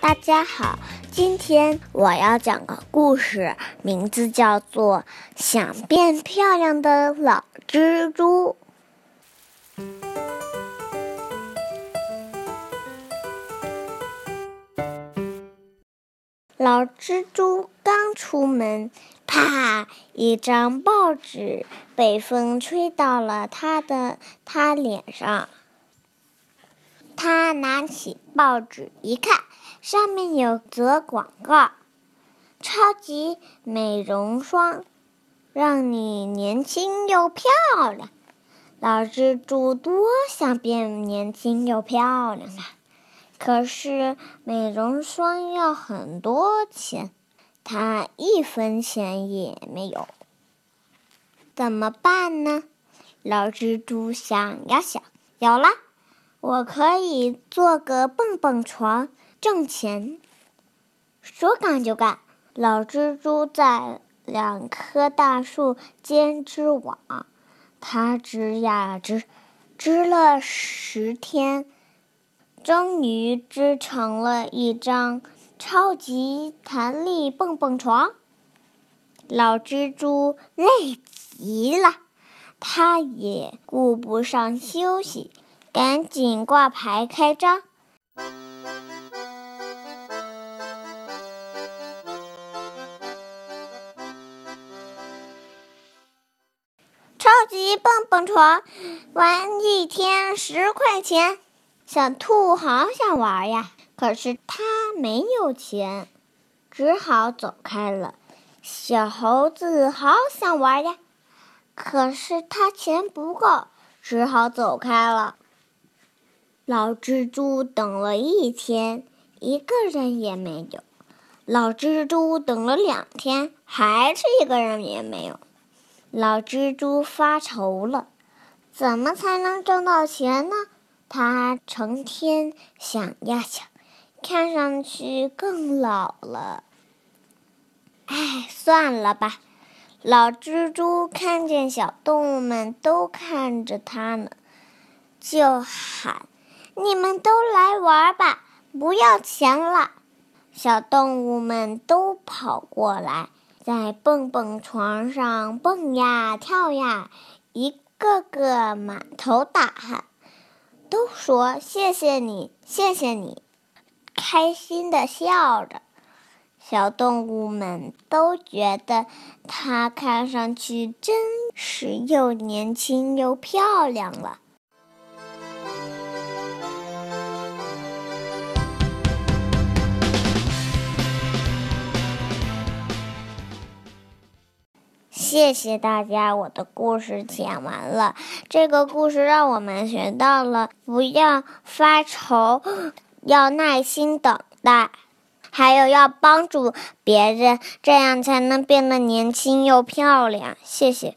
大家好，今天我要讲个故事，名字叫做《想变漂亮的老蜘蛛》。老蜘蛛刚出门，啪！一张报纸被风吹到了他的他脸上。他拿起报纸一看。上面有则广告：超级美容霜，让你年轻又漂亮。老蜘蛛多想变年轻又漂亮啊！可是美容霜要很多钱，他一分钱也没有。怎么办呢？老蜘蛛想呀想，有了，我可以做个蹦蹦床。挣钱，说干就干。老蜘蛛在两棵大树间织网，它织呀织，织了十天，终于织成了一张超级弹力蹦蹦床。老蜘蛛累极了，它也顾不上休息，赶紧挂牌开张。超级蹦蹦床，玩一天十块钱。小兔好想玩呀，可是它没有钱，只好走开了。小猴子好想玩呀，可是它钱不够，只好走开了。老蜘蛛等了一天，一个人也没有。老蜘蛛等了两天，还是一个人也没有。老蜘蛛发愁了，怎么才能挣到钱呢？他成天想呀想，看上去更老了。哎，算了吧。老蜘蛛看见小动物们都看着它呢，就喊：“你们都来玩吧，不要钱了。”小动物们都跑过来。在蹦蹦床上蹦呀跳呀，一个个满头大汗，都说谢谢你，谢谢你，开心的笑着。小动物们都觉得它看上去真是又年轻又漂亮了。谢谢大家，我的故事讲完了。这个故事让我们学到了不要发愁，要耐心等待，还有要帮助别人，这样才能变得年轻又漂亮。谢谢。